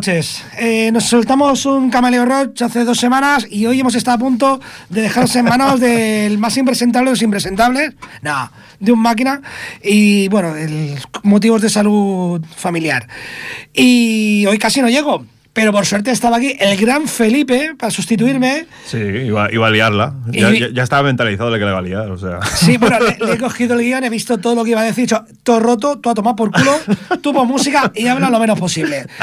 Buenas noches. Eh, nos soltamos un Camaleo Roach hace dos semanas y hoy hemos estado a punto de dejarse en manos del más impresentable de los impresentables. De un máquina. Y bueno, el, motivos de salud familiar. Y hoy casi no llego. Pero por suerte estaba aquí el gran Felipe para sustituirme. Sí, iba, a liarla. Ya, estaba mentalizado de que le iba a liar. O sea. Sí, bueno, le, he cogido el guion, he visto todo lo que iba a decir, todo roto, todo a tomar por culo, tuvo música y habla lo menos posible.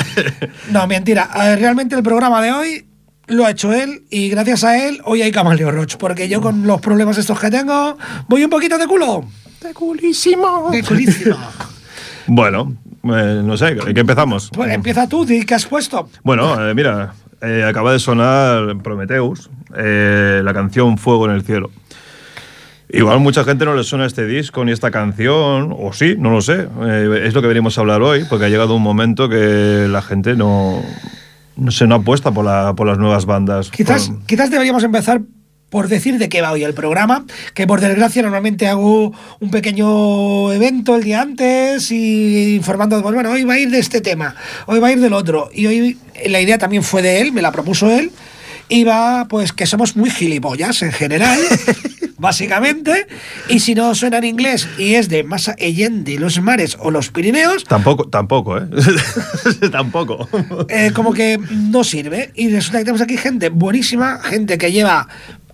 No, mentira. Realmente el programa de hoy lo ha hecho él y gracias a él hoy hay Camaleo Roach, porque yo con los problemas estos que tengo voy un poquito de culo. De culísimo. De culísimo. bueno, eh, no sé, ¿qué empezamos? Pues empieza tú, ¿qué has puesto? Bueno, eh, mira, eh, acaba de sonar Prometheus, la canción Fuego en el Cielo. Igual mucha gente no le suena este disco ni esta canción, o sí, no lo sé. es lo que venimos a hablar hoy, porque ha llegado un momento que la gente no, no se no apuesta por, la, por las nuevas bandas. Quizás, quizás deberíamos empezar por decir de qué va hoy el programa, que por desgracia normalmente hago un pequeño evento el día antes y informando, pues bueno, hoy va a ir de este tema, hoy va a ir del otro. Y hoy la idea también fue de él, me la propuso él, y va pues que somos muy gilipollas en general, básicamente, y si no suena en inglés y es de más Allende, los mares o los Pirineos... Tampoco, tampoco, ¿eh? tampoco. Eh, como que no sirve. Y resulta que tenemos aquí gente buenísima, gente que lleva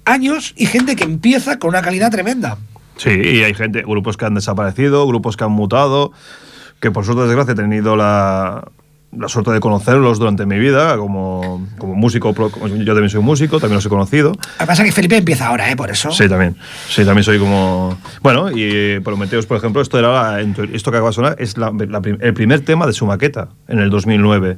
años y gente que empieza con una calidad tremenda. Sí, y hay gente, grupos que han desaparecido, grupos que han mutado, que por suerte, desgracia, he tenido la, la suerte de conocerlos durante mi vida como, como músico. Yo también soy músico, también los he conocido. Lo que pasa es que Felipe empieza ahora, ¿eh? Por eso. Sí, también. Sí, también soy como. Bueno, y Prometeos, por ejemplo, esto, era esto que acaba de sonar es el primer tema de su maqueta en el 2009.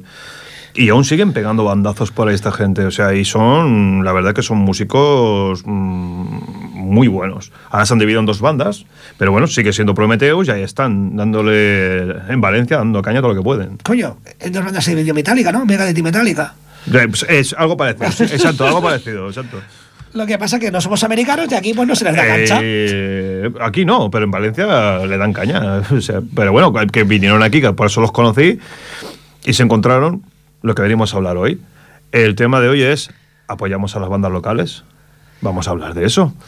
Y aún siguen pegando bandazos por ahí esta gente. O sea, y son, la verdad que son músicos mm, muy buenos. Ahora se han dividido en dos bandas, pero bueno, sigue siendo Prometeus y ahí están, dándole en Valencia, dando caña todo lo que pueden. Coño, en dos bandas se dividió Metallica, ¿no? Mega de Metallica. Pues es algo parecido, exacto, algo parecido, exacto. Lo que pasa es que no somos americanos y aquí pues no se les da cancha. Eh, aquí no, pero en Valencia le dan caña. O sea, pero bueno, que vinieron aquí, que por eso los conocí, y se encontraron lo que venimos a hablar hoy. El tema de hoy es, ¿apoyamos a las bandas locales? Vamos a hablar de eso.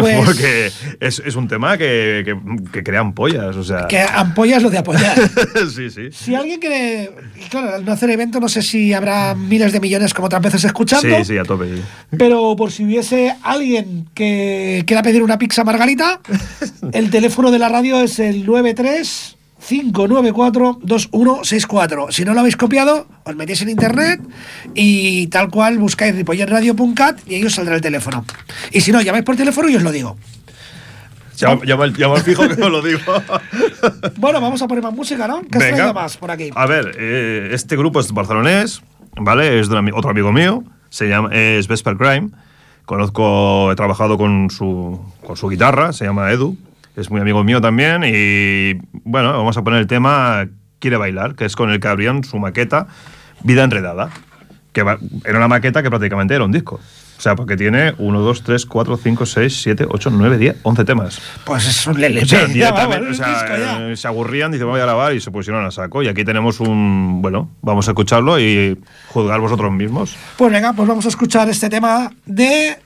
Pues Porque es, es, un tema que, que, crea ampollas. O sea. Que ampollas lo de apoyar. sí, sí. Si alguien quiere. Claro, al no hacer evento, no sé si habrá miles de millones como otras veces escuchando. Sí, sí, a tope. Pero por si hubiese alguien que quiera pedir una pizza margarita, el teléfono de la radio es el 93. 594-2164. Si no lo habéis copiado, os metéis en internet y tal cual buscáis ripollerradio.cat y ahí os saldrá el teléfono. Y si no, llamáis por teléfono y os lo digo. Llama, llama, fijo que os lo digo. bueno, vamos a poner más música, ¿no? ¿Qué has más por aquí? A ver, eh, este grupo es barcelonés, ¿vale? Es de otro amigo mío, se llama, es Vesper Crime. Conozco, he trabajado con su, con su guitarra, se llama Edu es muy amigo mío también y bueno, vamos a poner el tema Quiere bailar, que es con el que abrían su maqueta Vida Enredada, que era una maqueta que prácticamente era un disco. O sea, porque tiene 1, 2, 3, 4, 5, 6, 7, 8, 9, 10, 11 temas. Pues es un LP. O sea, se aburrían, dice, voy a grabar y se pusieron a saco. Y aquí tenemos un. Bueno, vamos a escucharlo y juzgar vosotros mismos. Pues venga, pues vamos a escuchar este tema de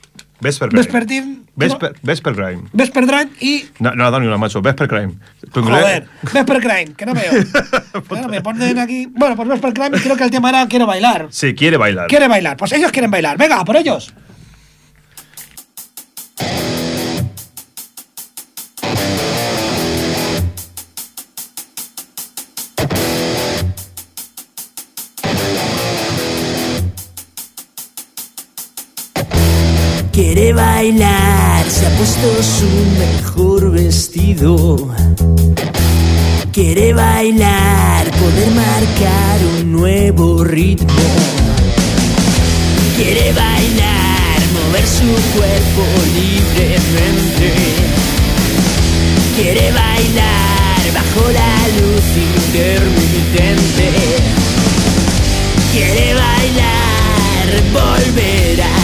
Vesper Vespertine. Vesper, Vesper Crime. Vesper Crime y. No, no, no, macho. Vesper Crime. Joder, Vesper Crime, que no veo. claro, me ponen aquí. Bueno, pues Vesper Crime creo que el tema era quiero bailar. Sí, quiere bailar. Quiere bailar. Pues ellos quieren bailar. Venga, por ellos. Bailar, se ha puesto su mejor vestido. Quiere bailar, poder marcar un nuevo ritmo. Quiere bailar, mover su cuerpo libremente. Quiere bailar bajo la luz intermitente. Quiere bailar, volver al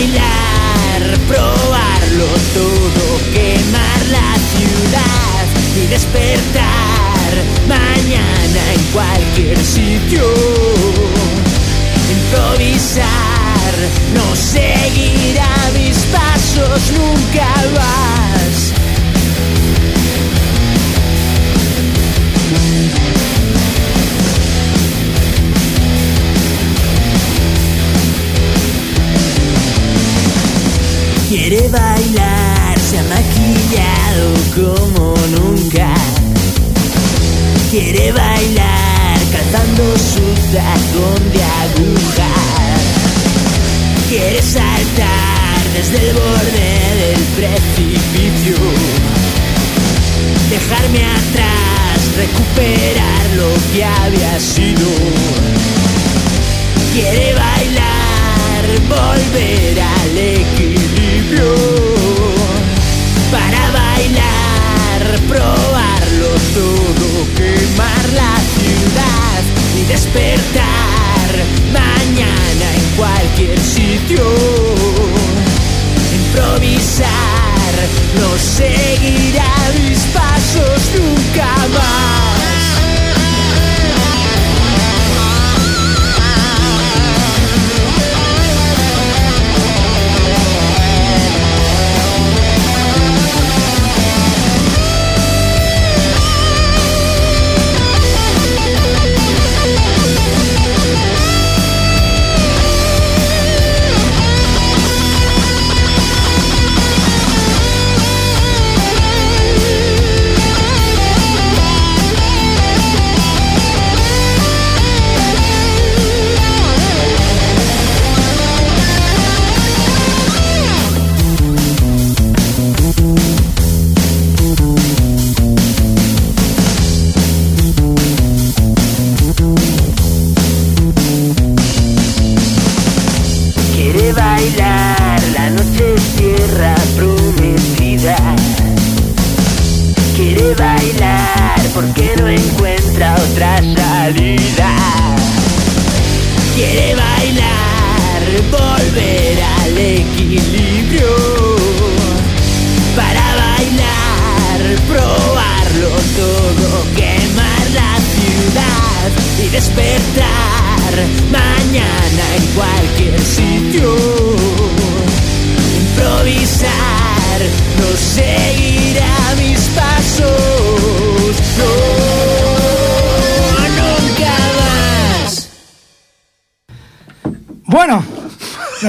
bailar, probarlo todo, quemar la ciudad y despertar mañana en cualquier sitio. Improvisar, no seguirá mis pasos, nunca vas Quiere bailar, se ha maquillado como nunca. Quiere bailar cantando su tacón de aguja. Quiere saltar desde el borde del precipicio.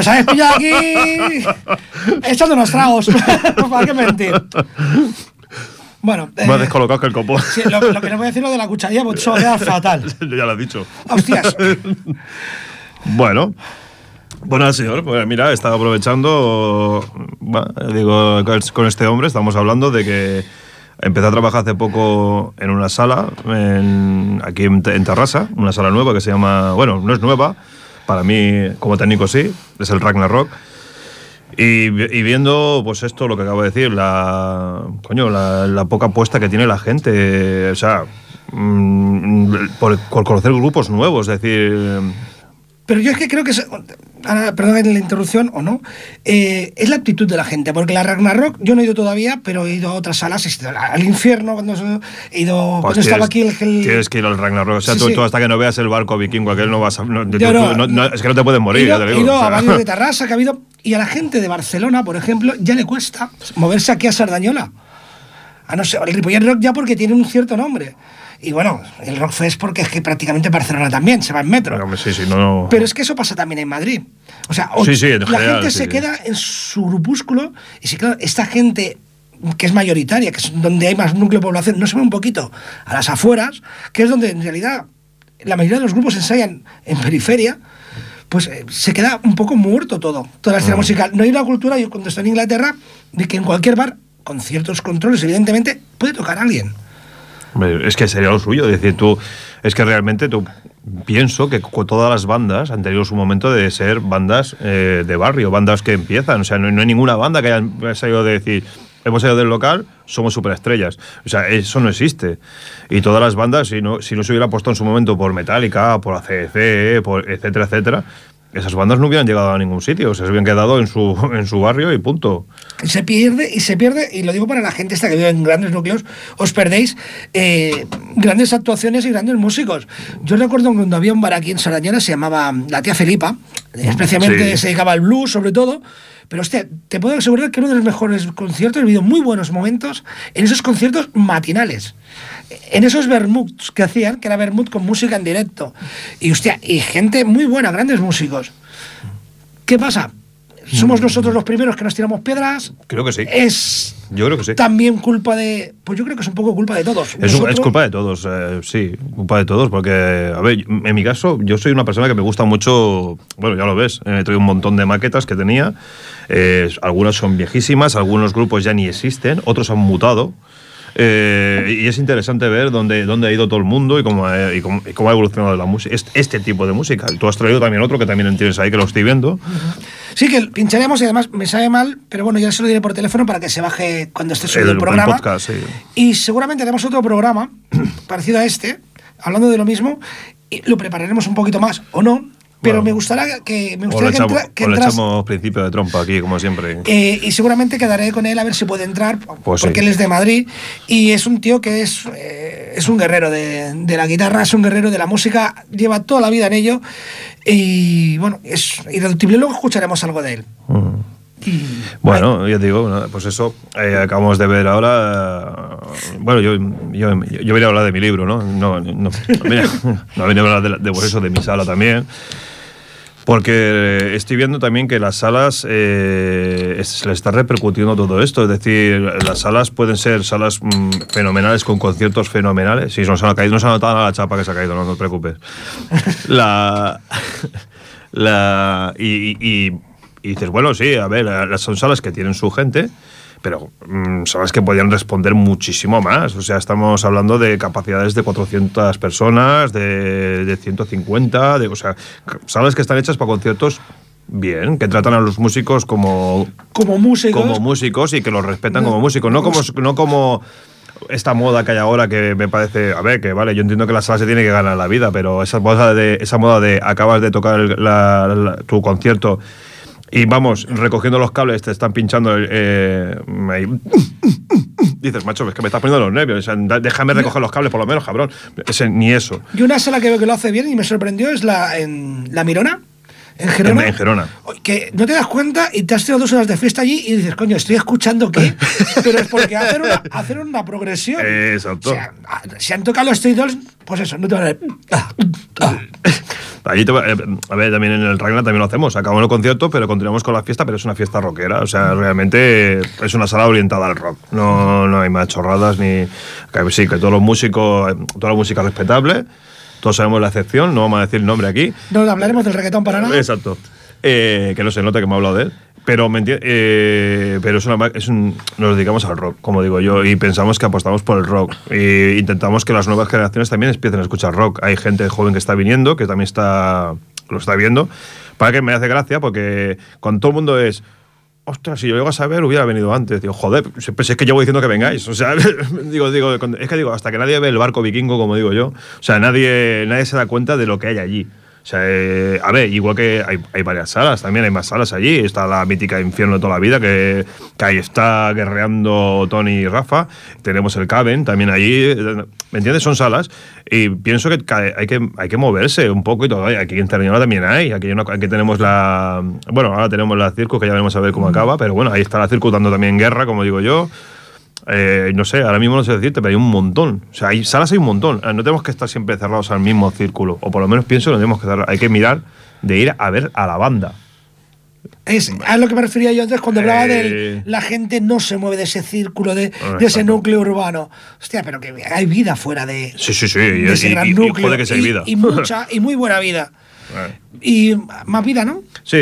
Nos habéis pillado aquí echando unos tragos. ¿Para qué mentir? Bueno, eh, Más descolocado que el copo. sí, lo, lo que no voy a decir lo de la cucharilla, porque eso queda fatal. ya lo has dicho. Hostias. Bueno. Bueno, señor, pues mira, estaba aprovechando, va, digo, con este hombre estamos hablando de que empecé a trabajar hace poco en una sala, en- aquí en, en Terrassa, una sala nueva que se llama, bueno, no es nueva, para mí como técnico sí, es el Ragnarok. Y, y viendo, pues esto, lo que acabo de decir, la, coño, la, poca apuesta que tiene la gente, o sea, mm, por, por conocer grupos nuevos, es decir, Pero yo es que creo que, es, ahora, perdón la interrupción o no, eh, es la actitud de la gente, porque la Ragnarok yo no he ido todavía, pero he ido a otras salas, he ido al infierno cuando he ido Pues cuando estaba tienes, aquí el, el- tienes que ir al Ragnarok. O sea, Sí, tú, sí. tú hasta que no veas el barco vikingo, aquel no vas a. no- Yo tú- no- no- es que no te puedes morir, he ido, ya te he digo. ido o sea. a varios de Tarrasa que ha habido y a la gente de Barcelona, por ejemplo, ya le cuesta moverse aquí a Sardañola. A no ser, el Ripollet Rock ya porque tiene un cierto nombre. Y bueno, el Rock Fest porque es que prácticamente Barcelona también se va en metro. Hombre, sí, sí, no, no. Pero es que eso pasa también en Madrid. O sea, o- Sí, la general, gente se queda en su grupúsculo y si claro, esta gente que es mayoritaria, que es donde hay más núcleo de población, no se ve un poquito a las afueras, que es donde en realidad la mayoría de los grupos ensayan en periferia, pues eh, se queda un poco muerto todo, toda la escena Mm. musical. No hay una cultura, yo cuando estoy en Inglaterra, de que en cualquier bar, con ciertos controles, evidentemente, puede tocar a alguien. Es que sería lo suyo. Es decir, tú. Es que realmente tú. Pienso que todas las bandas han tenido su momento de ser bandas eh, de barrio, bandas que empiezan. O sea, no, no hay ninguna banda que haya salido de decir. Hemos salido del local, somos superestrellas. O sea, eso no existe. Y todas las bandas, si no, si no se hubiera puesto en su momento por Metallica, por ACDC, por etcétera, etcétera, esas bandas no hubieran llegado a ningún sitio. O sea, se hubieran quedado en su, en su barrio y punto. se pierde y se pierde, y lo digo para la gente esta que vive en grandes núcleos, os perdéis eh, grandes actuaciones y grandes músicos. Yo recuerdo cuando había un bar aquí en Sarañana, se llamaba La Tía Felipa, especialmente Sí. se dedicaba al blues sobre todo, pero hostia, te puedo asegurar que uno de los mejores conciertos, he vivido muy buenos momentos en esos conciertos matinales. En esos vermuts que hacían, que era vermut con música en directo. Y hostia, y gente muy buena, grandes músicos. ¿Qué pasa? somos nosotros los primeros que nos tiramos piedras. Creo que sí. Es Yo creo que sí. también culpa de. Pues yo creo que es un poco culpa de todos. Es, un- es Nosotros- culpa de todos, eh, sí, culpa de todos, porque, a ver, en mi caso, yo soy una persona que me gusta mucho, bueno, ya lo ves, eh, he traído un montón de maquetas que tenía, eh, algunas son viejísimas, algunos grupos ya ni existen, otros han mutado, eh, y es interesante ver dónde, dónde ha ido todo el mundo y cómo, ha- y cómo, y cómo ha evolucionado la música, este, este tipo de música. Tú has traído también otro que también tienes ahí, que lo estoy viendo. Sí, que pincharemos y además me sabe mal, pero bueno, ya se lo diré por teléfono para que se baje cuando esté subido El- programa. podcast, sí. Y seguramente haremos otro programa parecido a este, hablando de lo mismo, y lo prepararemos un poquito más o no, pero Bueno. me gustaría que, me O le gustaría que, echamos, entra- que o entras- echamos principio de trompa aquí, como siempre. eh, y seguramente quedaré con él a ver si puede entrar, Pues porque sí. él es de Madrid y es un tío que es, eh, es un guerrero de, de la guitarra, es un guerrero de la música, lleva toda la vida en ello y bueno, es irreductible. Luego escucharemos algo de él. Mm. Y- Bueno, ya te digo, bueno, pues eso, eh, acabamos de ver ahora. bueno, yo, yo, yo venía a hablar de mi libro, ¿no? No, no, no, venía, no venía a hablar de, de, pues eso, de mi sala también. Porque estoy viendo también que las salas eh, se le está repercutiendo todo esto. Es decir, las salas pueden ser salas mm, fenomenales con conciertos fenomenales. Sí, nos ha caído, no se ha notado nada la chapa que se ha caído, no, no te preocupes. La, la, y, y- y- y dices, bueno, sí, a ver, las- son salas que tienen su gente, pero mm, salas que podían responder muchísimo más. O sea, estamos hablando de capacidades de 400 personas, de, de 150, de, o sea, salas que están hechas para conciertos bien, que tratan a los músicos como, como músicos. como músicos y que los respetan como músicos, no como, no como esta moda que hay ahora que me parece, a ver, que vale, yo entiendo que la sala se tiene que ganar la vida, pero esa moda de, esa moda de acabas de tocar el- la- la- tu concierto y vamos, recogiendo los cables, te están pinchando eh, ahí. Dices, macho, es que me estás poniendo los nervios. o sea, da- déjame recoger los cables por lo menos, cabrón. Ese- ni eso. Y una sala que veo que lo hace bien y me sorprendió es la en La Mirona, en Gerona. En- Gerona. Que no te das cuenta y te has tirado dos horas de fiesta allí y dices, coño, estoy escuchando qué. Pero es porque hacen una, progresión. Exacto. O sea, a- si han tocado los Stray pues eso, no te van a decir. Allí te eh, a ver, también en el Ragnar también lo hacemos. Acabamos el concierto, pero continuamos con la fiesta, pero es una fiesta rockera. O sea, realmente es una sala orientada al rock. No, no hay más chorradas ni. que sí, que todos los músicos, eh, toda la música respetable. Todos sabemos la excepción, no vamos a decir el nombre aquí. No hablaremos del reggaetón para nada. Exacto. Eh, que no se nota que me ha hablado de él. Pero, me eh, pero es una, es un, nos dedicamos al rock, como digo yo, y pensamos que apostamos por el rock. E intentamos que las nuevas generaciones también empiecen a escuchar rock. Hay gente joven que está viniendo, que también está, lo está viendo. Para que me hace gracia, porque cuando todo el mundo es. Ostras, si yo llego a saber, hubiera venido antes. Digo, joder, pues es que llevo diciendo que vengáis. O sea, digo, digo, es que digo, hasta que nadie ve el barco vikingo, como digo yo, o sea, nadie, nadie se da cuenta de lo que hay allí. O sea, eh, a ver, igual que hay, hay varias salas, también hay más salas allí. Está la mítica Infierno de toda la vida, que, que ahí está guerreando Tony y Rafa. Tenemos el Caben también allí. ¿Me entiendes? Son salas. Y pienso que hay que, hay que moverse un poco y todo. Aquí en Cerdañola también hay. Aquí, aquí tenemos la. Bueno, ahora tenemos la Circus, que ya veremos a ver cómo acaba. Pero bueno, ahí está la Circus dando también guerra, como digo yo. Eh, no sé, ahora mismo no sé decirte, pero hay un montón. O sea, hay salas hay un montón. Eh, No tenemos que estar siempre cerrados al mismo círculo. O por lo menos pienso que no tenemos que cerrar. Hay que mirar de ir a ver a la banda. Es a lo que me refería yo antes cuando hablaba Eh. de la gente no se mueve de ese círculo, de, de ese núcleo urbano. Hostia, pero que hay vida fuera de, Sí, sí, sí. de Y, ese y- gran y- núcleo. puede que sea y, vida. y mucha y muy buena vida. Y más vida, ¿no? Sí,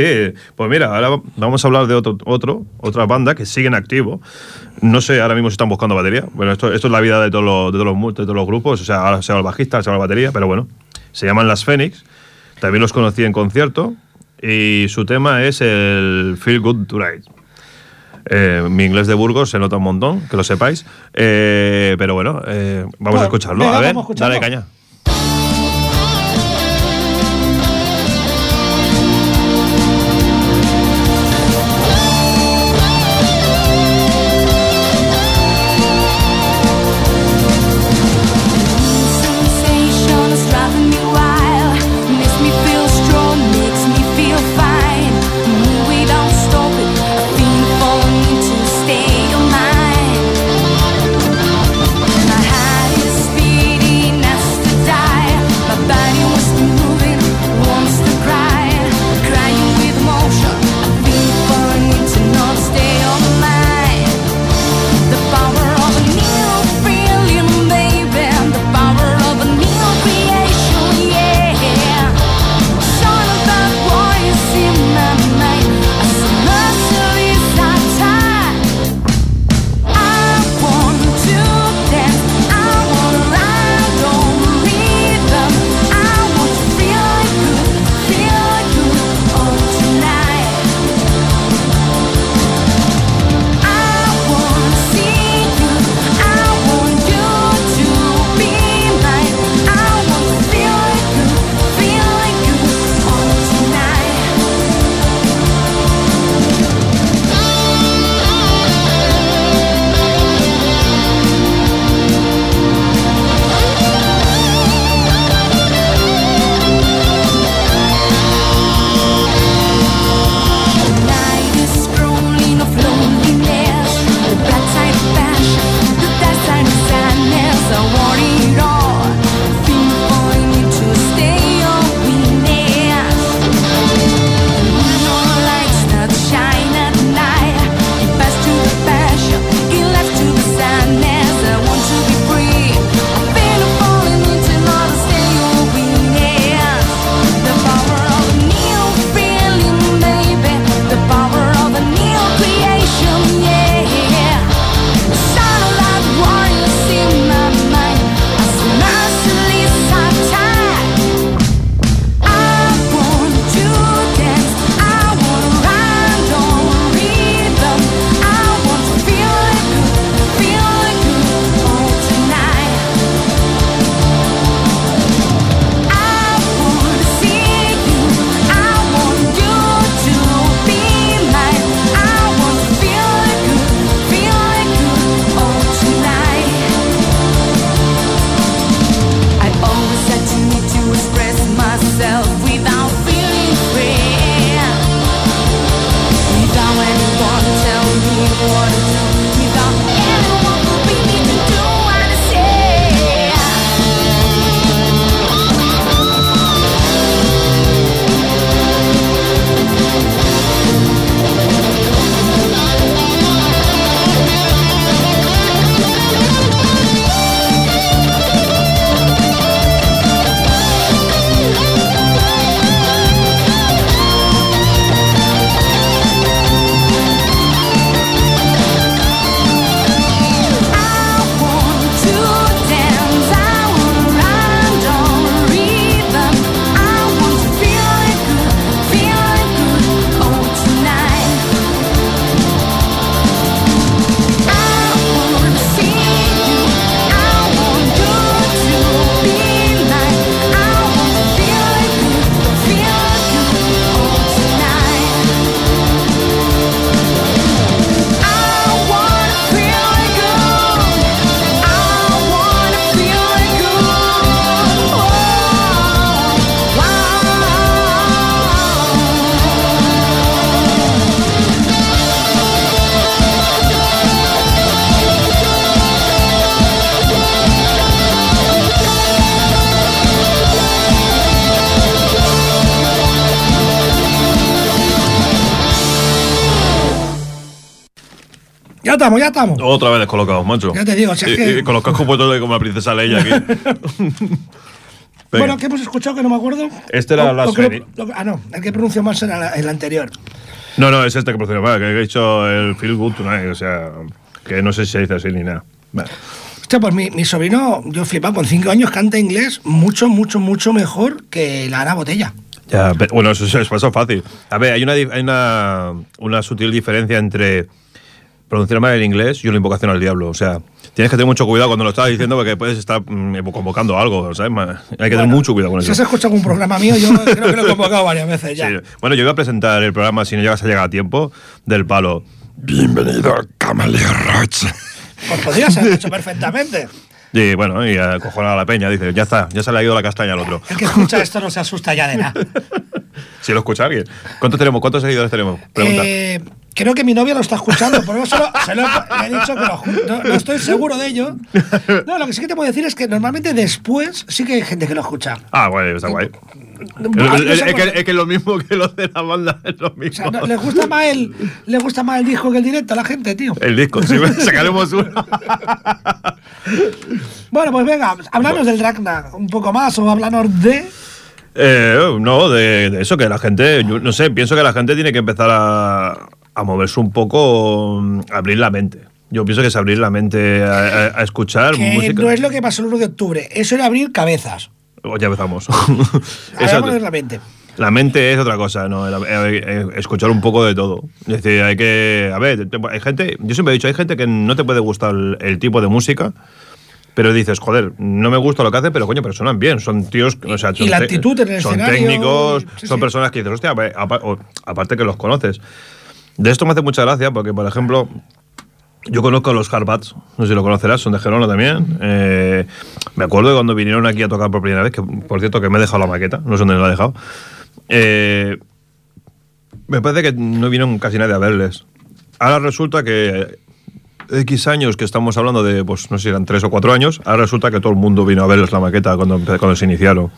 pues mira, ahora vamos a hablar de otro, otro otra banda que sigue en activo. No sé ahora mismo si están buscando batería. Bueno, esto, esto es la vida de todos, los, de, todos los, de todos los grupos. O sea, ahora se llama el bajista, se llama la batería, pero bueno. Se llaman Las Fénix. También los conocí en concierto. Y su tema es el Feel Good Tonight. Eh, mi inglés de Burgos se nota un montón, que lo sepáis. Eh, pero bueno, eh, vamos Bueno, a escucharlo. venga, a ver, a escucharlo. dale caña. Otra vez descolocados, macho. Ya te digo, si es Y- que- y con los cascos puestos como la princesa Leia aquí. Bueno, ¿qué hemos escuchado que no me acuerdo? Este era O- o lo- Ah, no, el que pronunció más era la- el anterior. No, no, es este que procede mal, que he dicho el Feel Good Tonight, o sea, que no sé si se dice así ni nada. Bueno, Hostia, pues mi, mi sobrino, yo flipaba, con cinco años canta inglés mucho, mucho, mucho mejor que la Ana Botella. ya, pe- bueno, eso, es fácil. A ver, hay una, hay una, una sutil diferencia entre pronunciar mal el inglés y una invocación al diablo. O sea, tienes que tener mucho cuidado cuando lo estás diciendo porque puedes estar mm, convocando algo, ¿sabes? Hay que tener mucho cuidado con Si eso. has escuchado algún programa mío, yo creo que lo he convocado varias veces ya. Sí. Bueno, yo iba a presentar el programa, si no llegas a llegar a tiempo, del palo. Bienvenido a Camaleón Roach. Pues podrías haber hecho perfectamente. Y bueno, y acojonar a la peña, dice, ya está, ya se le ha ido la castaña al otro. El que escucha esto no se asusta ya de nada. Si lo escucha alguien. ¿Cuántos tenemos? ¿Cuántos seguidores tenemos? Pregunta. Eh, creo que mi novia lo está escuchando, por eso se lo, se lo he, le he dicho que lo no, no estoy seguro de ello. No, lo que sí que te puedo decir es que normalmente después sí que hay gente que lo escucha. Ah, bueno, está guay. No, Es, que, es que lo mismo que lo de la banda, es lo o mismo. sea, no, ¿le, gusta más el, ¿Le gusta más el disco que el directo a la gente, tío? El disco, sí, sacaremos uno. Bueno, pues venga, háblanos del Dragna un poco más o háblanos de... Eh, no, de, de eso, que la gente, yo no sé, pienso que la gente tiene que empezar a, a moverse un poco, mm, abrir la mente. Yo pienso que es abrir la mente a, a- a escuchar Que música. no es lo que pasó el 1 de octubre, eso era abrir cabezas. Oh, ya empezamos. Eso- la mente. La mente es otra cosa, ¿no? Escuchar un poco de todo. Es decir, hay que. A ver, hay gente. Yo siempre he dicho, hay gente que no te puede gustar el, el tipo de música, pero dices, joder, no me gusta lo que hace, pero coño, pero suenan bien. Son tíos. O sea, Y son la te- actitud en el Son escenario, técnicos, sí, son sí. personas que dices, hostia, aparte que los conoces. De esto me hace mucha gracia porque, por ejemplo. Yo conozco a los Harbats, no sé si lo conocerás, son de Gerona también. Eh, me acuerdo de cuando vinieron aquí a tocar por primera vez, que por cierto que me he dejado la maqueta, no sé dónde la he dejado. Eh, me parece que no vieron casi nadie a verles. Ahora resulta que X años que estamos hablando de, pues no sé si eran tres o cuatro años, ahora resulta que todo el mundo vino a verles la maqueta cuando, cuando se iniciaron.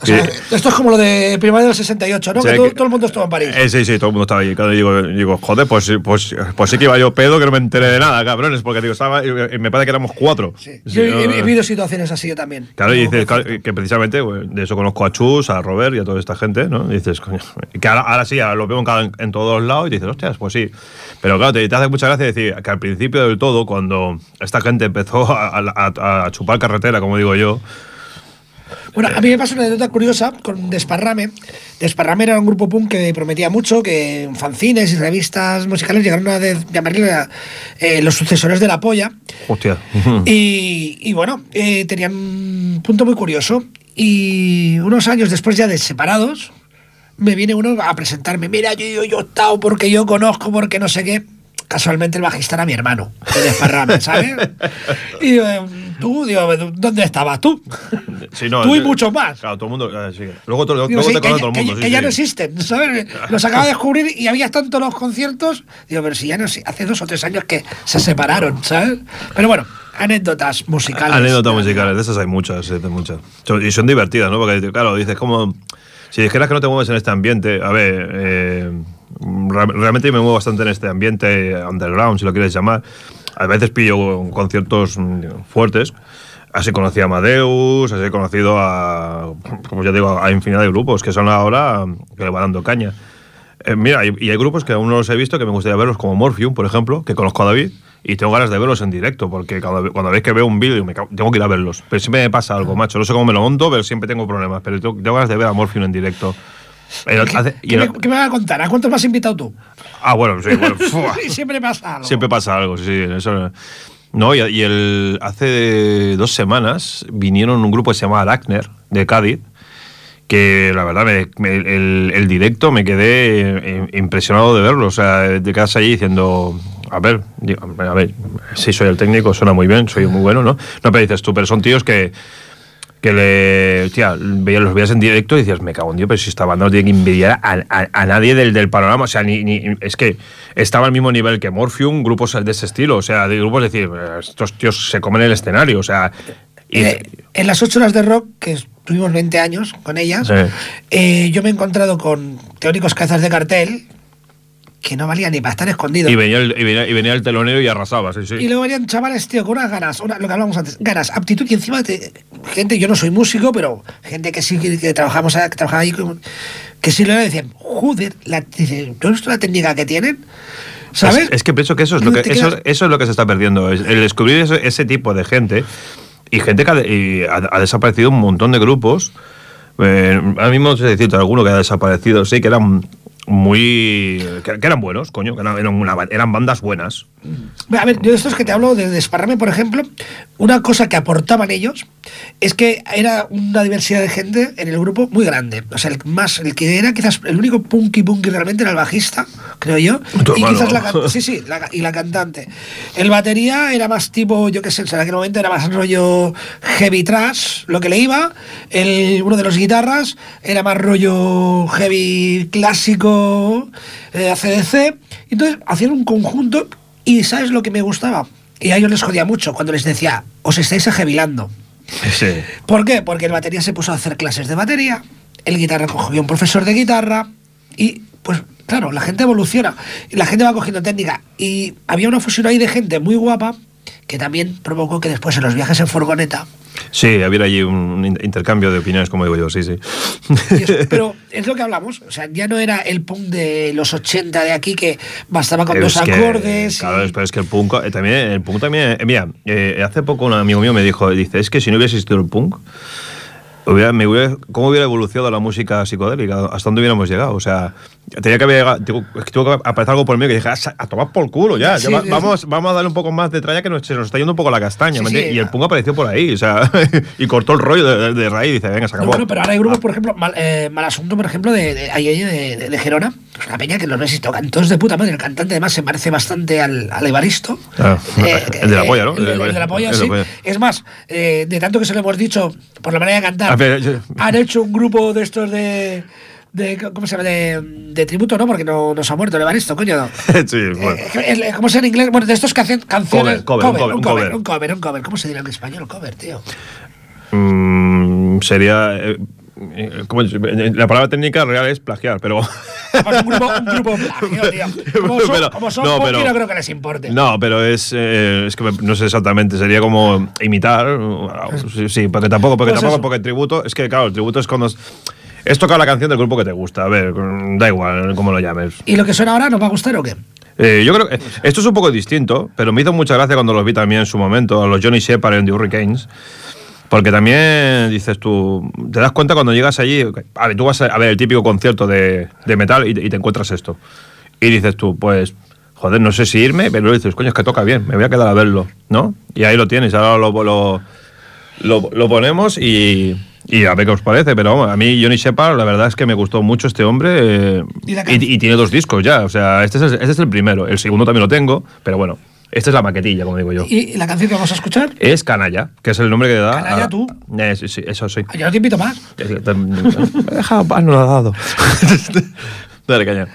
O sea, esto es como lo de primavera del 68, ¿no? o sea, que todo, que- todo el mundo estuvo en París. Eh, sí, sí, todo el mundo estaba ahí. Claro, digo, digo, joder, pues, pues, pues sí que iba yo pedo que no me enteré de nada, cabrones, porque digo, estaba, me parece que éramos cuatro. Sí. Sí, Yo he, vivido situaciones así yo también. Claro, y dices claro, que precisamente de eso conozco a Chus, a Robert y a toda esta gente, ¿no? Y dices, coño, que ahora, ahora sí, ahora lo veo en, cada- en todos lados y dices, hostias, pues sí. Pero claro, te, te hace mucha gracia decir que al principio del todo, cuando esta gente empezó a, a- a chupar carretera, como digo yo, Bueno, a mí me pasó una anécdota curiosa con Desparrame. Desparrame era un grupo punk que prometía mucho, que en fanzines y revistas musicales llegaron a llamarle eh, los sucesores de la polla. hostia. Y, y bueno, eh, tenían un punto muy curioso. Y unos años después ya de separados, me viene uno a presentarme. Mira, yo, yo, yo he estado porque yo conozco, porque no sé qué. Casualmente el bajista era mi hermano, de Desparrame, ¿sabes? Y digo, eh, tú, digo, ¿dónde estabas tú? Sí, no, tú y muchos más. Claro, todo el mundo. eh, sí. Luego, Digo, sí, te que, conoce todo el mundo. que- sí, que ya no existen, ¿sabes? Los acaba de descubrir y había tanto los conciertos. Digo, pero si ya no hace dos o tres años que se separaron, ¿sabes? Pero bueno, anécdotas musicales. Anécdotas musicales, de esas hay muchas, de muchas. Y son divertidas, ¿no? Porque, claro, dices, como. Si dijeras que no te mueves en este ambiente, a ver, eh, realmente me muevo bastante en este ambiente underground, si lo quieres llamar. A veces pillo conciertos mm, fuertes. Así conocí a Amadeus, así he conocido a, como ya digo, a infinidad de grupos que son ahora que le van dando caña. Eh, mira, y, y hay grupos que aún no los he visto que me gustaría verlos, como Morpheum, por ejemplo, que conozco a David, y tengo ganas de verlos en directo, porque cuando, cuando veis que veo un vídeo, me cago- tengo que ir a verlos. Pero siempre me pasa algo, macho. No sé cómo me lo monto, pero siempre tengo problemas. Pero tengo, tengo ganas de ver a Morpheum en directo. Pero ¿Qué, hace- qué el- me, qué me vas a contar? ¿A cuántos me has invitado tú? ah, bueno, sí, bueno. siempre pasa algo. Siempre pasa algo, sí. Eso, no, y, y el, hace dos semanas vinieron un grupo que se llama Arachner, de Cádiz, que la verdad, me- me- el, el directo me quedé eh, impresionado de verlo. O sea, de quedarse allí diciendo, a ver, digo, a ver, sí soy el técnico, suena muy bien, soy muy bueno, ¿no? No, pero dices tú, pero son tíos que que le. Hostia, los veías en directo y decías, me cago en Dios, pero si esta banda no tiene que envidiar a, a- a nadie del, del panorama. O sea, ni, ni- es que estaba al mismo nivel que Morpheum, grupos de ese estilo. O sea, de grupos decir, estos tíos se comen el escenario. O sea. y- Eh, en las ocho horas de rock, que estuvimos 20 años con ellas, Sí. eh, yo me he encontrado con teóricos cabezas de cartel que no valía ni para estar escondido. Y venía, el, y, venía, y venía el telonero y arrasaba, sí, sí. Y luego venían chavales, tío, con unas ganas, una- lo que hablábamos antes, ganas, aptitud y encima de gente, yo no soy músico, pero gente que sí que, que trabajamos, que trabajaba ahí, que sí lo era, decían, joder, la, ¿no visto la técnica que tienen? ¿Sabes? Es, es que pienso que eso es lo que, te eso, eso es lo que se está perdiendo. es El descubrir ese, ese tipo de gente y gente que ha, y ha- ha desaparecido un montón de grupos. Eh, ahora mismo no sé decirte alguno que ha desaparecido, sí, que eran muy. que, que eran buenos, coño, que eran, una bandas buenas. A ver, yo de estos que te hablo de Desparrame, por ejemplo, una cosa que aportaban ellos es que era una diversidad de gente en el grupo muy grande. O sea, el más, el que era quizás el único punky punky realmente era el bajista, creo yo. Y quizás la can- sí, sí, la- y la cantante. El batería era más tipo, yo qué sé, en aquel momento era más rollo heavy trash, lo que le iba. El, uno de los guitarras era más rollo heavy clásico, eh, ACDC. Entonces hacían un conjunto y ¿sabes lo que me gustaba? Y a ellos les jodía mucho cuando les decía, os estáis ajebilando. Sí. ¿Por qué? Porque el batería se puso a hacer clases de batería, el guitarra cogió un profesor de guitarra y pues claro, la gente evoluciona, la gente va cogiendo técnica y había una fusión ahí de gente muy guapa que también provocó que después en los viajes en furgoneta, Sí, había allí un in- intercambio de opiniones, como digo yo, sí, sí. y pero es lo que hablamos, o sea, ya no era el punk de los 80 de aquí que bastaba con que, acordes. y- Claro, pero es que el punk eh, también, el punk también, eh, mira, eh, hace poco un amigo mío me dijo, dice, es que si no hubiera existido el punk, hubiera, me hubiera- ¿cómo hubiera evolucionado la música psicodélica? ¿Hasta dónde hubiéramos llegado? O sea, tenía que haber llegado, digo, es que tuvo que aparecer algo por mí que dije, "Ah, a tomar por culo ya, ya Sí, va- sí, vamos, vamos a darle un poco más de tralla que nos, se nos está yendo un poco la castaña, y el punk apareció por ahí, o sea, y cortó el rollo de, de- de raíz y dice, venga, se No, acabó. bueno, pero ahora hay Ah. grupos, por ejemplo, Mal, eh, Mal Asunto, por ejemplo, de, de, de, Gerona. Es una peña que los ves y tocan todos de puta madre. El cantante, además, se parece bastante al, al Evaristo. Ah, el de la polla, ¿no? El, el- el de la polla, la sí. polla. Es más, eh, de tanto que se lo hemos dicho, por la manera de cantar, A ver, yo- han hecho un grupo de estos de. De ¿Cómo se llama? De, de tributo, ¿no? Porque no nos ha muerto el Evaristo, coño. sí, bueno. Eh, eh, ¿Cómo se en inglés? Bueno, de estos que hacen canciones. Cover, cover, un un cover, cover, un cover, un cover. ¿Cómo se dirá en español cover, tío? Mm, sería. eh, eh, ¿cómo la palabra técnica real es plagiar, pero. Un grupo, un grupo plagio, tío. Como son, Pero- como son no, pero- no creo que les importe. No, pero es, eh, es que no sé exactamente, sería como imitar. Sí, sí, porque tampoco, porque Pues tampoco, eso. porque el tributo, es que claro, el tributo es cuando es, es tocar la canción del grupo que te gusta. A ver, da igual cómo lo llames. ¿Y lo que suena ahora nos va a gustar o qué? Eh, yo creo que esto es un poco distinto, pero me hizo mucha gracia cuando los vi también en su momento, a los Johnny Shepard en The Hurricanes. Porque también dices tú, te das cuenta cuando llegas allí, a ver, tú vas a, a ver el típico concierto de, de metal y, te- y te encuentras esto. Y dices tú, pues, joder, no sé si irme, pero dices, coño, es que toca bien, me voy a quedar a verlo, ¿no? Y ahí lo tienes, ahora lo, lo, lo- lo ponemos y, y a ver qué os parece. Pero vamos, a mí Johnny Shepard, la verdad es que me gustó mucho este hombre eh, ¿Y y, y tiene dos discos ya. O sea, este es, el, este es el primero, el segundo también lo tengo, pero bueno, esta es la maquetilla, como digo yo. ¿Y la canción que vamos a escuchar? Es Canalla, que es el nombre que le da. Canalla a- tú. Eh, sí, sí, eso sí. Yo no te invito más. Me ha dejado paz, no lo ha dado. Dale, caña.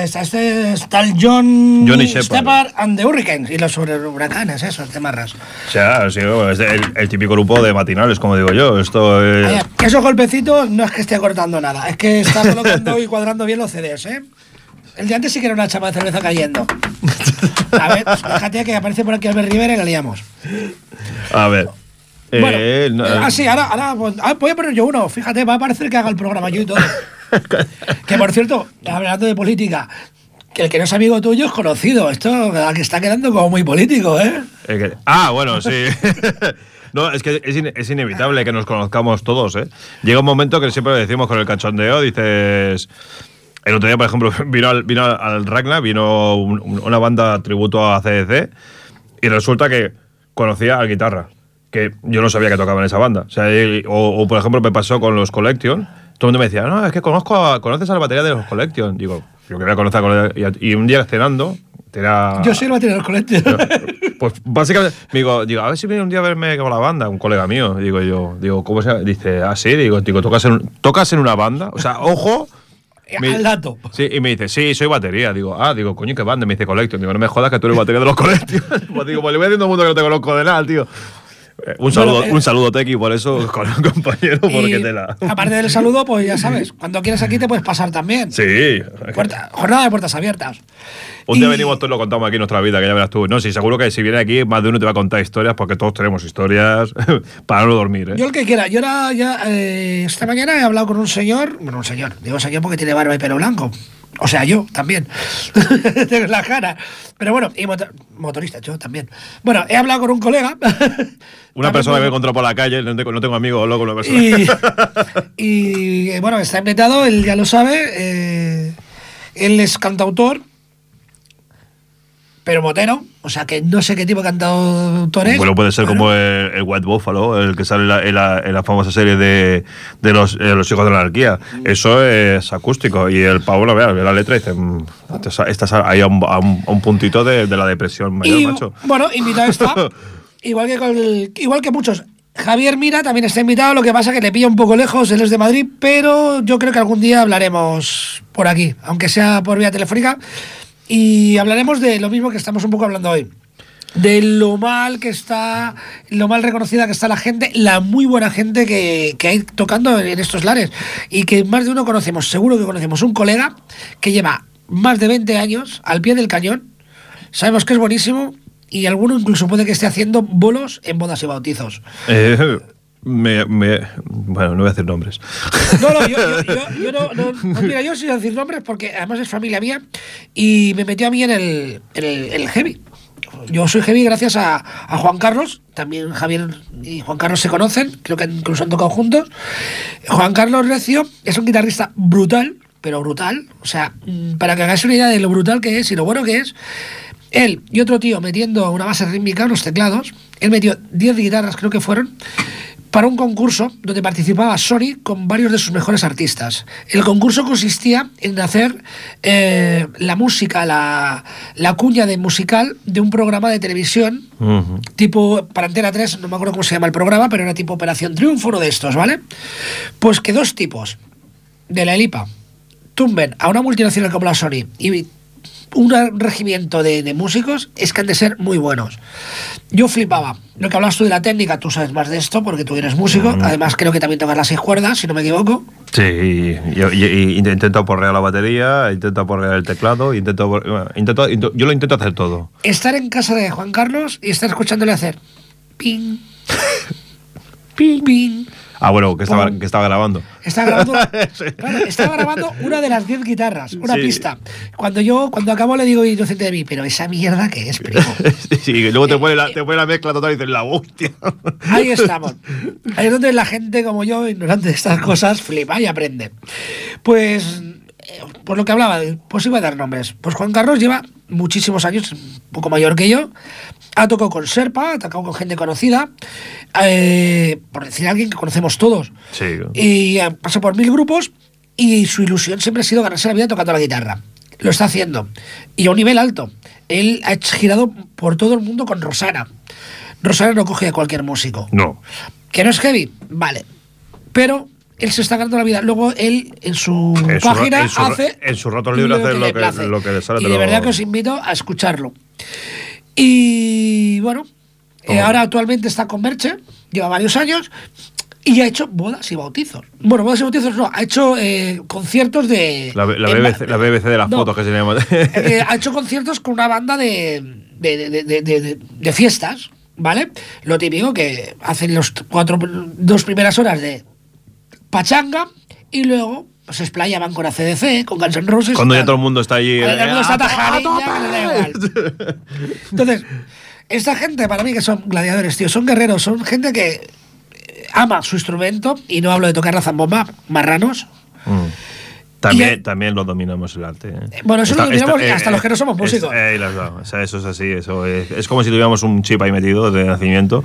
Pues este está el John Johnny Shepard. and the Hurricanes y los huracanes, esos de marras. O sea, sí, es el, el típico grupo de matinales, como digo yo. Esto es. Oye, esos golpecitos no es que esté cortando nada, es que está colocando y cuadrando bien los CDs, ¿eh? El de antes sí que era una chapa de cerveza cayendo. A ver, fíjate que aparece por aquí Albert Rivera y la liamos. A ver. Bueno, Eh, no- ah, sí, ahora, ahora pues, ah, voy a poner yo uno. Fíjate, va a parecer que haga el programa yo y todo. que por cierto, hablando de política, que el que no es amigo tuyo es conocido. Esto que está quedando como muy político, ¿eh? Eh, que- ah, bueno, sí. no, es que es, in- es inevitable que nos conozcamos todos, ¿eh? Llega un momento que siempre decimos con el cachondeo, dices... El otro día, por ejemplo, vino al, vino al Ragnar, vino un- un- una banda tributo a CDC y resulta que conocía al guitarra, que yo no sabía que tocaba en esa banda. O, sea, y- o, o, por ejemplo, me pasó con los Collection. Todo el mundo me decía, no, es que conozco a- conoces a la batería de los Collection. Digo, yo quería conocer a Collection. Y, y un día cenando, era... Yo soy el batería del colectivo. Pues básicamente, digo, digo, a ver si viene un día a verme con la banda, un colega mío. Digo yo, digo, ¿cómo se llama? Dice, ah, sí, digo, digo, ¿tocas en, un- ¿tocas en una banda? O sea, ojo. me- Al dato. Sí, y me dice, sí, soy batería. Digo, ah, digo, coño, ¿qué banda? Me dice Collection. Digo, no me jodas que tú eres batería de los Collection. pues digo, pues le voy el mundo que no te conozco de nada, tío. Eh, un saludo, eh, un saludo, Tequi, por eso, con un compañero, porque te la. Aparte del saludo, pues ya sabes, cuando quieras aquí te puedes pasar también. Sí. Puerta- jornada de puertas abiertas. Un día Y- venimos todos lo contamos aquí en nuestra vida, que ya verás tú. No, sí, seguro que si viene aquí, más de uno te va a contar historias, porque todos tenemos historias para no dormir, ¿eh? Yo el que quiera. Yo era ya, eh, esta mañana he hablado con un señor, bueno, un señor, digo señor porque tiene barba y pelo blanco. O sea, yo también. Tengo la cara. Pero bueno, y motor- motorista, yo también. Bueno, he hablado con un colega. Una persona que me encontrado por la calle, no tengo, no tengo amigos, loco, una persona. y, y, bueno, está invitado, él ya lo sabe. eh, él es cantautor, pero motero. O sea que no sé qué tipo de cantautor es. Bueno, puede ser Bueno, como el, el White Buffalo, el que sale en la, en la- en la famosa serie de, de los, eh, los hijos de la anarquía. Eso es acústico. Y el pavo, lo vea, ve la letra y dice, "Mm, estás, estás ahí a un, a un- a un puntito de, de la depresión mayor, Y macho. bueno, invitado está. igual que con el- igual que muchos. Javier Mira también está invitado, lo que pasa que le pilla un poco lejos, él es de Madrid, pero yo creo que algún día hablaremos por aquí, aunque sea por vía telefónica, y hablaremos de lo mismo que estamos un poco hablando hoy. De lo mal que está, lo mal reconocida que está la gente, la muy buena gente que, que hay tocando en estos lares. Y que más de uno conocemos, seguro que conocemos un colega que lleva más de 20 años al pie del cañón, Sabemos que es buenísimo y alguno incluso puede que esté haciendo bolos en bodas y bautizos. Eh, me- me- bueno, no voy a decir nombres. No, no, yo, yo- yo- yo no, no- no, mira, yo a decir nombres porque además es familia mía y me metió a mí en el, en el, en el heavy. Yo soy heavy gracias a, a Juan Carlos, también Javier y Juan Carlos se conocen, creo que incluso han tocado juntos. Juan Carlos Recio es un guitarrista brutal, pero brutal, o sea, mm, para que hagáis una idea de lo brutal que es y lo bueno que es, él y otro tío metiendo una base rítmica en los teclados, él metió 10 guitarras creo que fueron, para un concurso donde participaba Sony con varios de sus mejores artistas. El concurso consistía en hacer eh, la música, la, la cuña de musical de un programa de televisión tipo para Antena 3, no me acuerdo cómo se llama el programa, pero era tipo Operación Triunfo, uno de estos, ¿vale? Pues que dos tipos de la ELIPA tumben a una multinacional como la Sony y un regimiento de, de músicos es que han de ser muy buenos. Yo flipaba. Lo que hablas tú de la técnica, tú sabes más de esto porque tú eres músico. Además, creo que también tocas las seis cuerdas, si no me equivoco. Sí, y, y- y- y intento aporrear la batería, intento aporrear el teclado, intento, bueno, intento, yo lo intento hacer todo. Estar en casa de Juan Carlos y estar escuchándole hacer ping, ping, ping. Ah, bueno, que estaba, Pum. que estaba grabando. Estaba grabando, claro, estaba grabando una de las 10 guitarras, una Sí. pista. Cuando yo, cuando acabo le digo inocente de mí, pero esa mierda que es, primo. Sí, y luego te pone, la, te pone la mezcla total y dices, la hostia. Ahí estamos. Ahí es donde la gente como yo, ignorante de estas cosas, flipa y aprende. Pues, eh, por lo que hablaba, pues iba a dar nombres. Pues Juan Carlos lleva muchísimos años, un poco mayor que yo. Ha tocado con Serpa, ha tocado con gente conocida. eh, por decir a alguien que conocemos todos. Sí. Y eh, pasó por mil grupos y su ilusión siempre ha sido ganarse la vida tocando la guitarra. Lo está haciendo. Y a un nivel alto. Él ha girado por todo el mundo con Rosana. Rosana no coge a cualquier músico. No. ¿Que no es heavy? Vale. Pero él se está ganando la vida. Luego él en su En su página en su ra- hace. en su rato libre hace lo le que- place. lo que le sale Y de de lo- verdad que os invito a escucharlo. Y bueno, eh, ahora actualmente está con Merche, lleva varios años. Y ha hecho bodas y bautizos. Bueno, bodas y bautizos no, ha hecho eh, conciertos de. La, la en ba- BBC, la BBC de las No. fotos que se llama. Eh, ha hecho conciertos con una banda de, de, de- de- de- de- de fiestas, ¿vale? Lo típico que hacen los cuatro, dos primeras horas de pachanga y luego se explayaban con ACDC, con Guns N' Roses. Cuando ya todo el mundo está allí. Cuando todo el mundo está ¡A to- a tajadilla, que le da igual. Entonces, esta gente para mí que son gladiadores, tío, son guerreros, son gente que eh, ama su instrumento y no hablo de tocar la zambomba, marranos. Mm. También, Y- también lo dominamos el arte. ¿eh? Bueno, eso lo dominamos hasta los que no somos músicos. eh, las dos. O sea, eso es así. Eso es, es como si tuviéramos un chip ahí metido de nacimiento.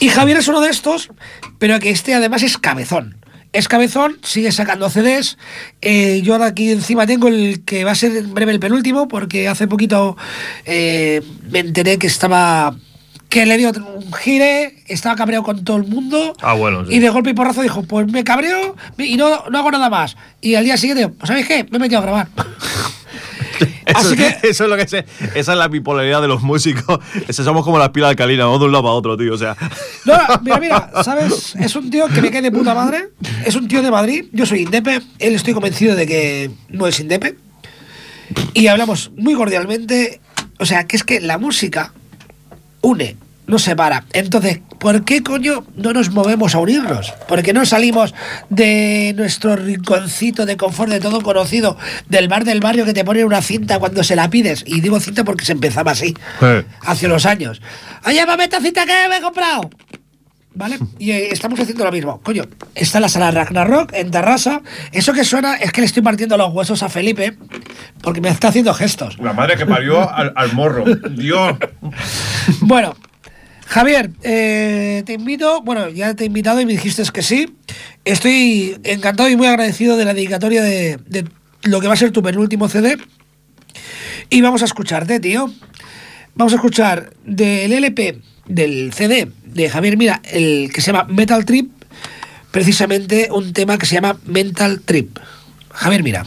Y Javier es uno de estos, pero que este además es cabezón. Es cabezón, sigue sacando CDs. Eh, yo ahora aquí encima tengo el que va a ser en breve el penúltimo, porque hace poquito eh, me enteré que estaba. que le dio un gire, estaba cabreado con todo el mundo. Ah, bueno, sí. Y de golpe y porrazo dijo: Pues me cabreo y no, no hago nada más. Y al día siguiente, pues ¿sabéis qué? Me he metido a grabar. Eso, Así que- eso es lo que sé. Esa es la bipolaridad de los músicos. Ese somos como las pilas alcalinas, vamos de un lado para otro, tío. O sea. No, mira, mira, ¿sabes? Es un tío que me cae de puta madre. Es un tío de Madrid. Yo soy indepe. Él estoy convencido de que no es indepe. Y hablamos muy cordialmente. O sea, que es que la música une, no separa. Entonces, ¿por qué coño no nos movemos a unirnos? ¿Por qué no salimos de nuestro rinconcito de confort de todo conocido, del bar del barrio que te pone una cinta cuando se la pides? Y digo cinta porque se empezaba así, hace unos años. Oye, mami, esta cinta que me he comprado. ¿Vale? Y eh, estamos haciendo lo mismo. Coño, está la sala Ragnarok en Terrassa. Eso que suena es que le estoy partiendo los huesos a Felipe porque me está haciendo gestos. La madre que parió al, al morro. Dios. Bueno, Javier, eh, te invito, bueno, ya te he invitado y me dijiste que sí. Estoy encantado y muy agradecido de la dedicatoria de, de lo que va a ser tu penúltimo CD. Y vamos a escucharte, tío. Vamos a escuchar del LP, del CD de Javier Mira, el que se llama Metal Trip, precisamente un tema que se llama Mental Trip. Javier Mira.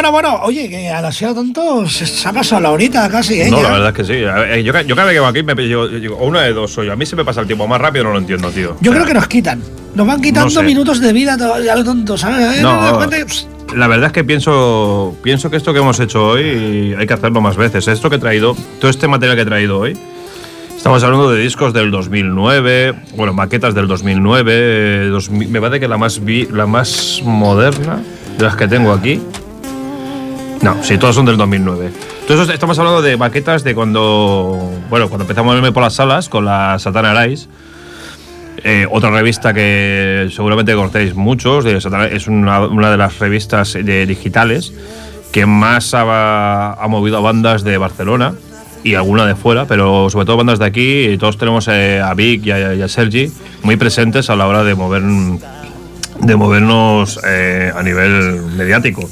Bueno, bueno, oye, que a la sido tonto se, se ha pasado la horita casi, ¿eh? No, Ya. la verdad es que sí. Ver, Yo, yo cada vez que vengo aquí me digo, o una de dos soy yo. A mí se me pasa el tiempo más rápido, no lo entiendo, tío. Yo O sea, creo que nos quitan. Nos van quitando sé. minutos de vida a lo tonto, ¿sabes? Eh, No, la verdad es que pienso, pienso que esto que hemos hecho hoy hay que hacerlo más veces. Esto que he traído, todo este material que he traído hoy, estamos hablando de discos del 2009, bueno, maquetas del 2009, eh, 2000 me parece que la más, vi- la más moderna de las que tengo aquí. No, sí, todas son del 2009. Entonces estamos hablando de maquetas de cuando, bueno, cuando empezamos a verme por las salas con la Satana Arise. Eh, otra revista que seguramente conocéis muchos, de Satana- es una, una de las revistas de digitales que más ha, ha movido a bandas de Barcelona y alguna de fuera, pero sobre todo bandas de aquí. Y todos tenemos eh, a Vic y a, y a Sergi muy presentes a la hora de mover de movernos eh, a nivel mediático.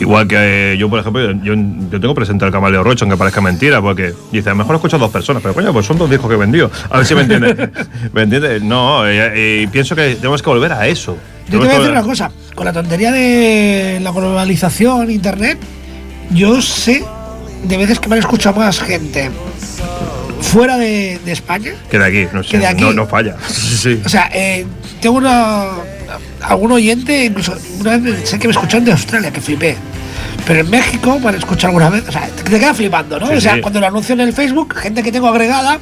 Igual que eh, yo, por ejemplo, yo, yo tengo presente al Camaleo Rocho, aunque parezca mentira, porque dice, a lo mejor escucho a dos personas, pero coño, pues son dos discos que he vendido. A ver si me entiendes. ¿Me entiendes? No, eh, eh, pienso que tenemos que volver a eso. Yo te voy a decir una cosa. Con la tontería de la globalización, internet, yo sé de veces que me han escuchado más gente fuera de, de España. Que de aquí, no sé, Que de aquí. No, no falla. Sí. O sea, eh, tengo una algún oyente, incluso una vez sé que me escucharon de Australia, que flipé. Pero en México me han escuchado alguna vez. O sea, te, te quedas flipando, ¿no? Sí, o sea, sí. cuando lo anuncio en el Facebook, gente que tengo agregada,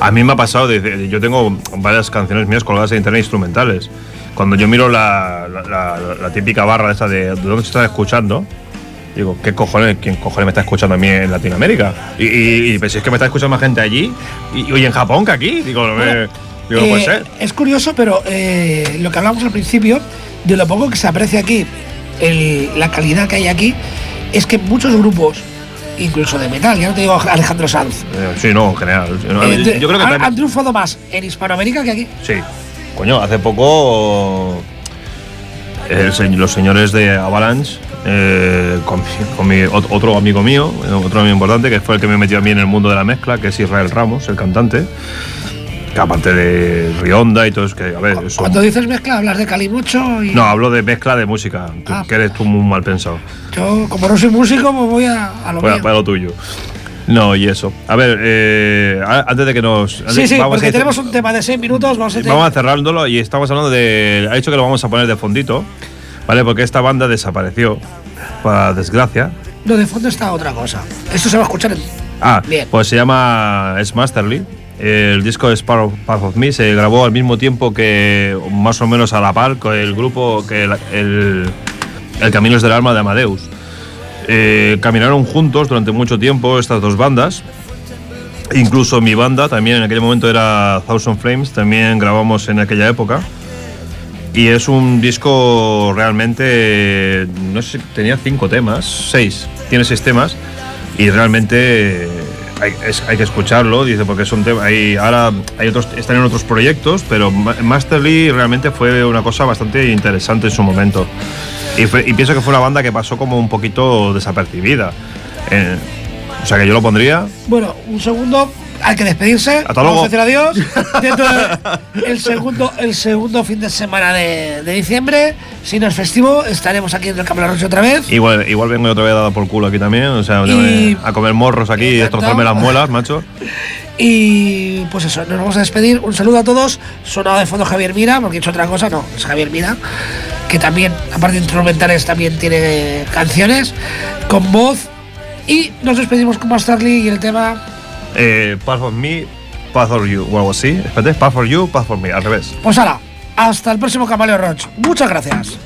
A mí me ha pasado, yo tengo varias canciones mías colgadas en internet instrumentales. Cuando yo miro la, la- la- la típica barra esa de, de dónde se está escuchando, digo, ¿qué cojones, quién cojones me está escuchando a mí en Latinoamérica? Y, y, y si es que me está escuchando más gente allí y, y en Japón que aquí. Digo, no, me- digo, puede Eh, ser. Es curioso, pero eh, lo que hablamos al principio, de lo poco que se aprecia aquí, el- la calidad que hay aquí, es que muchos grupos, incluso de metal, ya no te digo Alejandro Sanz, Eh, Sí, no, en general. Eh, yo creo que han, han triunfado más en Hispanoamérica que aquí. Sí. Coño, hace poco el los señores de Avalanche, eh, con, con mi- ot- otro amigo mío, eh, otro amigo importante, que fue el que me metió a mí en el mundo de la mezcla, que es Israel Ramos, el cantante, aparte de Rionda y todo, es que, a ver, eso- Cuando dices mezcla, hablas de Calimocho y No, hablo de mezcla de música, Ah. que eres tú muy mal pensado. yo, como no soy músico, pues voy a, a lo mío. para lo tuyo. No, y eso. A ver, eh, antes de que nos. Sí, sí, vamos porque tenemos un tema de seis minutos, vamos a Vamos a cerrándolo y estamos hablando de. Ha dicho que lo vamos a poner de fondito, ¿vale? Porque esta banda desapareció, para desgracia. No, de fondo está otra cosa. Esto se va a escuchar en... Ah, Bien. pues se llama Es Masterly. El disco de Part of, Me se grabó al mismo tiempo que, más o menos a la par, con el grupo que el, el, el Caminos del Alma de Amadeus. Eh, caminaron juntos durante mucho tiempo estas dos bandas. Incluso mi banda también en aquel momento era Thousand Flames, también grabamos en aquella época. Y es un disco realmente, no sé, tenía cinco temas, seis, tiene seis temas. Y realmente hay, es- que escucharlo, dice, porque son temas. Hay, ahora hay otros, están en otros proyectos, pero Ma- Masterly realmente fue una cosa bastante interesante en su momento. Y pienso que fue una banda que pasó como un poquito desapercibida. Eh, o sea que yo lo pondría. Bueno, un segundo, hay que despedirse. Hasta Vamos luego. a decir adiós. De- el, segundo, el segundo fin de semana de, de diciembre, si no es festivo, estaremos aquí en el Campo Roche otra vez. Igual, igual vengo otra vez dado por culo aquí también. O sea, Y- a comer morros aquí y Exacto. destrozarme las muelas, macho. Y pues eso, nos vamos a despedir. Un saludo a todos. Sonado de fondo Javier Mira, porque he hecho otra cosa, no, es Javier Mira, que también, aparte de instrumentales, también tiene canciones con voz. Y nos despedimos con Masterly y el tema. Eh, for me, path for you, o algo así. Espérate, path for you, path for me, al revés. Pues ahora, hasta el próximo Camaleo Roach. Muchas gracias.